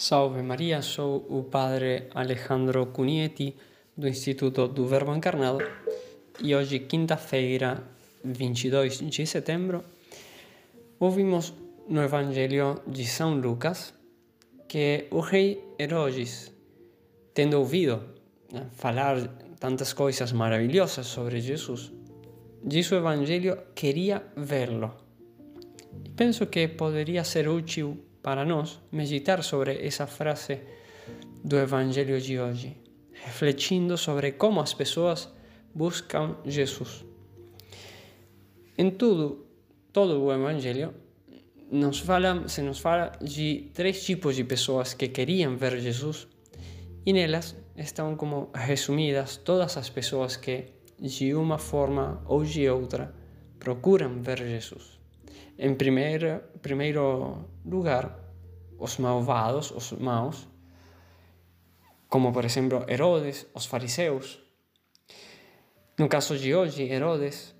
Salve Maria, sou o padre Alejandro Cunieti do Instituto do Verbo Encarnado e hoje, quinta-feira, 22 de setembro, ouvimos no Evangelho de São Lucas que o rei Herodes, tendo ouvido né, falar tantas coisas maravilhosas sobre Jesus, diz o Evangelho queria vê-lo. Penso que poderia ser útil para nós meditar sobre essa frase do Evangelho de hoje, refletindo sobre como as pessoas buscam Jesus. Em tudo, todo o Evangelho, nos fala, se nos fala de três tipos de pessoas que queriam ver Jesus e nelas estão como resumidas todas as pessoas que, de uma forma ou de outra, procuram ver Jesus. Em primeiro, primeiro lugar, os malvados, os maus, como por exemplo Herodes, os fariseus. No caso de hoje, Herodes,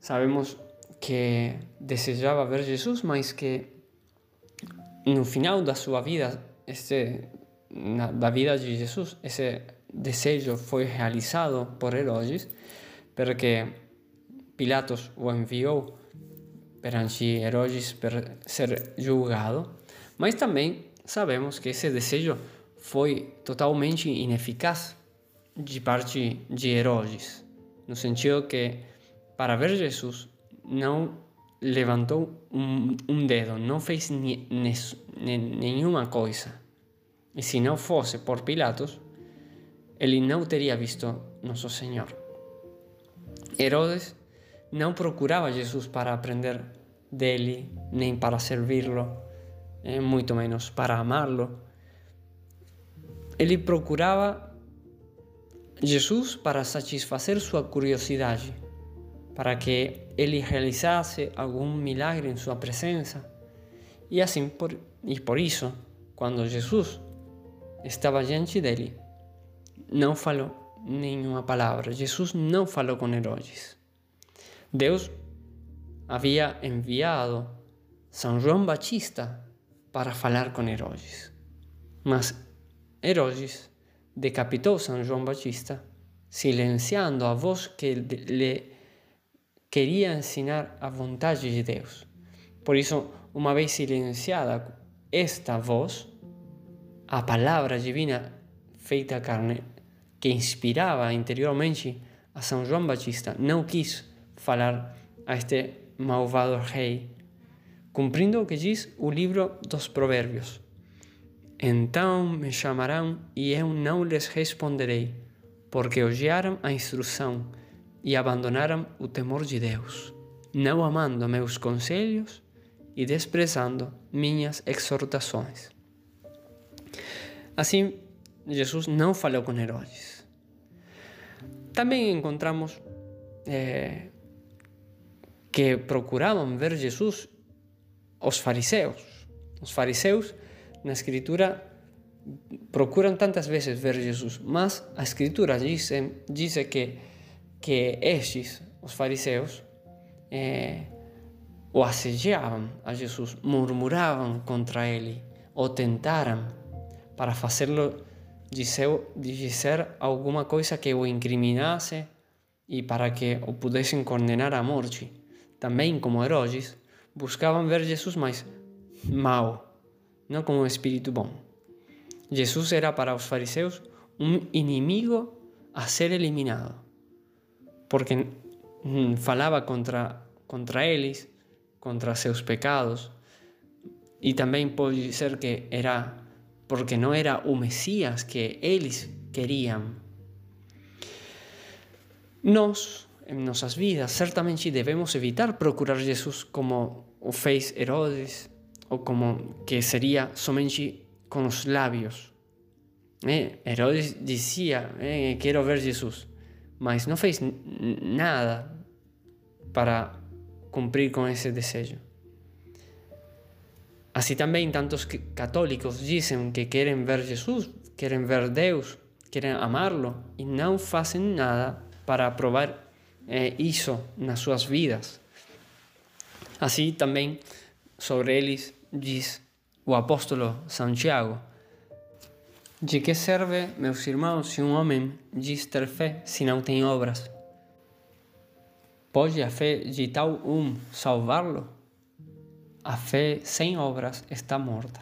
sabemos que desejava ver Jesus, mas que no final da sua vida, este, na, da vida de Jesus, esse desejo foi realizado por Herodes, porque Pilatos o enviou perante Herodes para ser julgado, mas também sabemos que esse desejo foi totalmente ineficaz de parte de Herodes, no sentido que para ver Jesus não levantou um, um dedo, não fez nenhuma coisa. E se não fosse por Pilatos, ele não teria visto Nosso Senhor. Herodes não procurava Jesus para aprender dele, nem para servi-lo, eh, menos para amá-lo. Ele procurava Jesus para satisfazer sua curiosidade, para que ele realizasse algum milagre em sua presença. E assim, por, e por isso, quando Jesus estava diante dele, não falou nenhuma palavra. Jesus não falou com Herodes. Deus havia enviado São João Batista para falar com Herodes. Mas Herodes decapitou São João Batista, silenciando a voz que lhe queria ensinar a vontade de Deus. Por isso, uma vez silenciada esta voz, a palavra divina feita carne, que inspirava interiormente a São João Batista, não quis falar a este malvado rei, cumprindo o que diz o livro dos Provérbios. Então me chamarão e eu não lhes responderei, porque odiaram a instrução e abandonaram o temor de Deus, não amando meus conselhos e desprezando minhas exortações. Assim, Jesus não falou com Herodes. Também encontramos eh, que procuravam ver Jesus os fariseus. Os fariseus, na Escritura, procuram tantas vezes ver Jesus, mas a Escritura diz, diz que, que estes, os fariseus, eh, o assediavam a Jesus, murmuravam contra ele, o tentaram para fazê-lo dizer, dizer alguma coisa que o incriminasse e para que o pudessem condenar à morte também como Herodes, buscavam ver Jesus mais mau, não como um espírito bom. Jesus era para os fariseus um inimigo a ser eliminado, porque falava contra, contra eles, contra seus pecados, e também pode ser que era porque não era o Messias que eles queriam. Nós en nossas vidas, certamente devemos evitar procurar Jesus como o fez Herodes ou como que seria somente com os lábios. Eh, Herodes dizia: eh, Quero ver Jesus, mas não fez nada para cumprir com esse desejo. Assim também tantos católicos dizem que querem ver Jesus, querem ver Deus, querem amá-lo e não fazem nada para provar eh, hizo nas suas vidas. Assim também sobre eles diz o apóstolo Santiago, De que serve, meus irmãos, se um homem diz ter fé se não tem obras? Pode a fé de tal um salvá-lo? A fé sem obras está morta.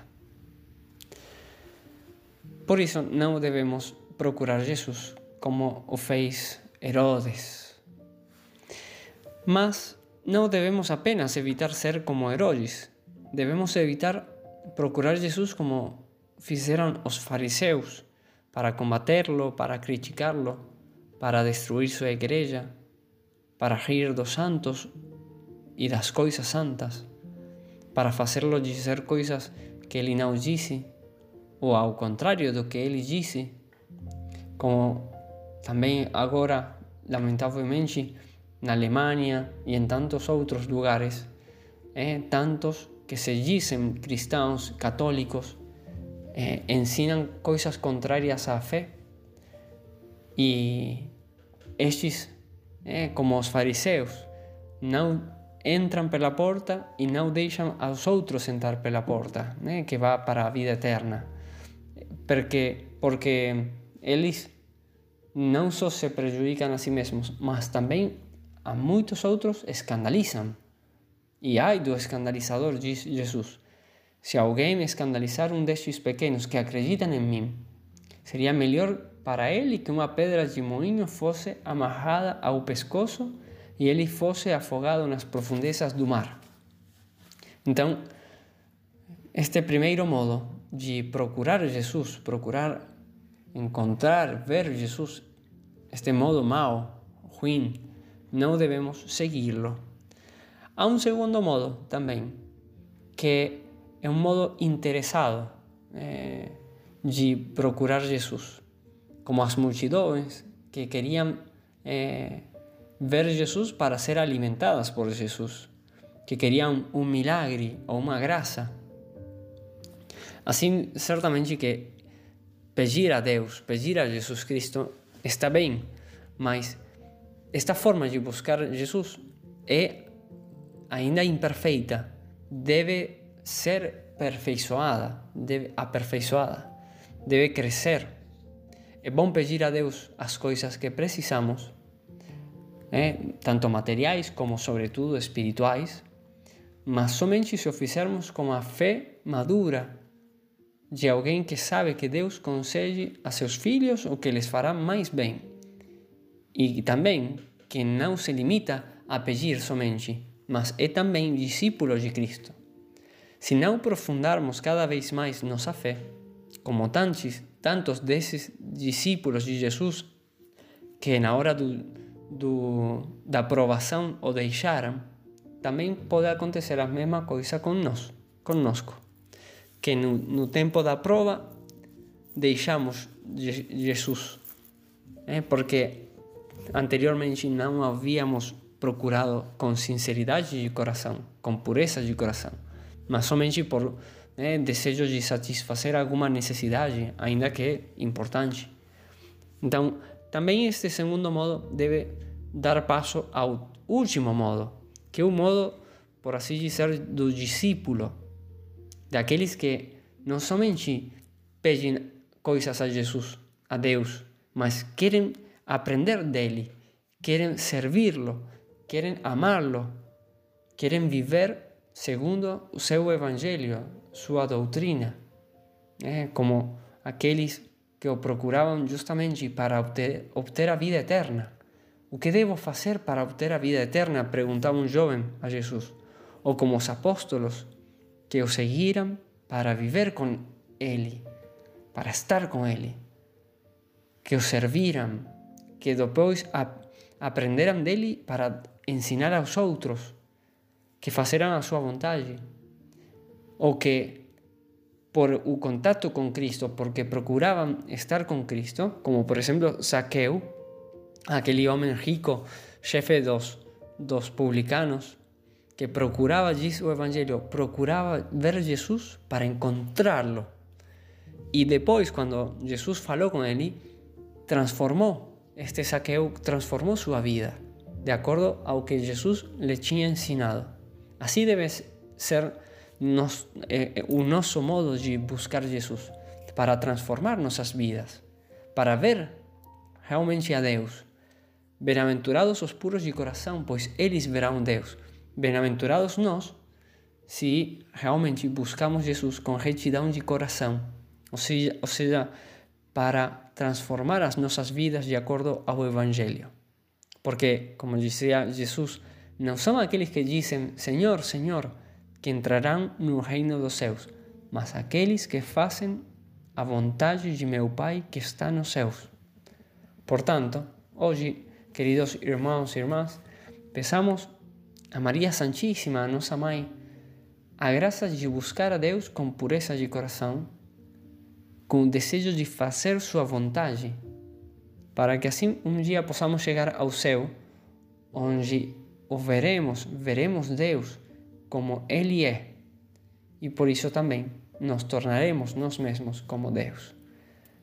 Por isso, não devemos procurar Jesus como o fez Herodes. Mas não devemos apenas evitar ser como Herodes, devemos evitar procurar Jesus como fizeram os fariseus para combaterlo, para criticarlo, para destruir sua igreja, para rir dos santos e das coisas santas, para fazê-lo dizer coisas que ele não disse, ou ao contrário do que ele disse, como também agora, lamentavelmente, na Alemanha e em tantos outros lugares, eh, tantos que se dizem cristãos, católicos, eh, ensinam coisas contrárias à fé e estes, eh, como os fariseus, não entram pela porta e não deixam aos outros entrar pela porta, né, que vá para a vida eterna. Porque, porque eles não só se prejudicam a si mesmos, mas também a muitos outros escandalizam. E ai do escandalizador, diz Jesus. Se alguém escandalizar um destes pequenos que acreditam em mim, seria melhor para ele que uma pedra de moinho fosse amarrada ao pescoço e ele fosse afogado nas profundezas do mar. Então, este primeiro modo de procurar Jesus, procurar encontrar, ver Jesus, este modo mau, ruim, não devemos segui-lo. Há um segundo modo também, que é um modo interessado eh, de procurar Jesus, como as multidões que queriam eh, ver Jesus para ser alimentadas por Jesus, que queriam um milagre ou uma graça. Assim, certamente que pedir a Deus, pedir a Jesus Cristo está bem, mas esta forma de buscar Jesus é ainda imperfeita, deve ser perfeiçoada, deve aperfeiçoada, deve crescer. É bom pedir a Deus as coisas que precisamos, é, tanto materiais como, sobretudo, espirituais, mas somente se o fizermos com a fé madura de alguém que sabe que Deus concede a seus filhos o que lhes fará mais bem. E também que não se limita a pedir somente, mas é também discípulo de Cristo. Se não aprofundarmos cada vez mais nossa fé, como tantos, tantos desses discípulos de Jesus que na hora do, do, da aprovação o deixaram, também pode acontecer a mesma coisa conosco. Que no, no tempo da prova deixamos Jesus, é? porque anteriormente não havíamos procurado com sinceridade de coração, com pureza de coração mas somente por né, desejo de satisfazer alguma necessidade, ainda que importante. Então, também este segundo modo deve dar passo ao último modo, que é o modo, por assim dizer, do discípulo, daqueles que não somente pedem coisas a Jesus, a Deus, mas querem aprender dele, querem servi-lo, querem amá-lo, querem viver segundo o seu evangelho, sua doutrina, é, como aqueles que o procuravam justamente para obter, obter a vida eterna. O que devo fazer para obter a vida eterna? perguntava um jovem a Jesus. Ou como os apóstolos, que o seguiram para viver com Ele, para estar com Ele, que o serviram, que depois aprenderam dele para ensinar aos outros que faceram a sua vontade, ou que por o contato com Cristo, porque procuravam estar com Cristo, como por exemplo Saqueu, aquele homem rico, chefe dos, dos publicanos, que procurava, diz o Evangelho, procurava ver Jesus para encontrá-lo. E depois, quando Jesus falou com ele, este Saqueu transformou sua vida, de acordo ao que Jesus lhe tinha ensinado. Assim deve ser nos, eh, nosso modo de buscar Jesus, para transformar nossas vidas, para ver realmente a Deus. Bem-aventurados os puros de coração, pois eles verão Deus. Bem-aventurados nós, se realmente buscamos Jesus com retidão de coração, ou seja, ou seja, para transformar as nossas vidas de acordo ao Evangelho. Porque, como dizia Jesus, não são aqueles que dizem Senhor, Senhor, que entrarão no reino dos céus, mas aqueles que fazem a vontade de meu Pai que está nos céus. Portanto, hoje, queridos irmãos e irmãs, peçamos a Maria Santíssima, a nossa mãe, a graça de buscar a Deus com pureza de coração, com o desejo de fazer Sua vontade, para que assim um dia possamos chegar ao céu, onde o veremos, veremos Deus como Ele é, e por isso também nos tornaremos nós mesmos como Deus.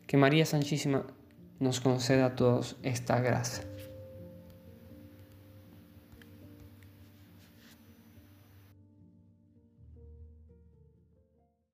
Que Maria Santíssima nos conceda a todos esta graça.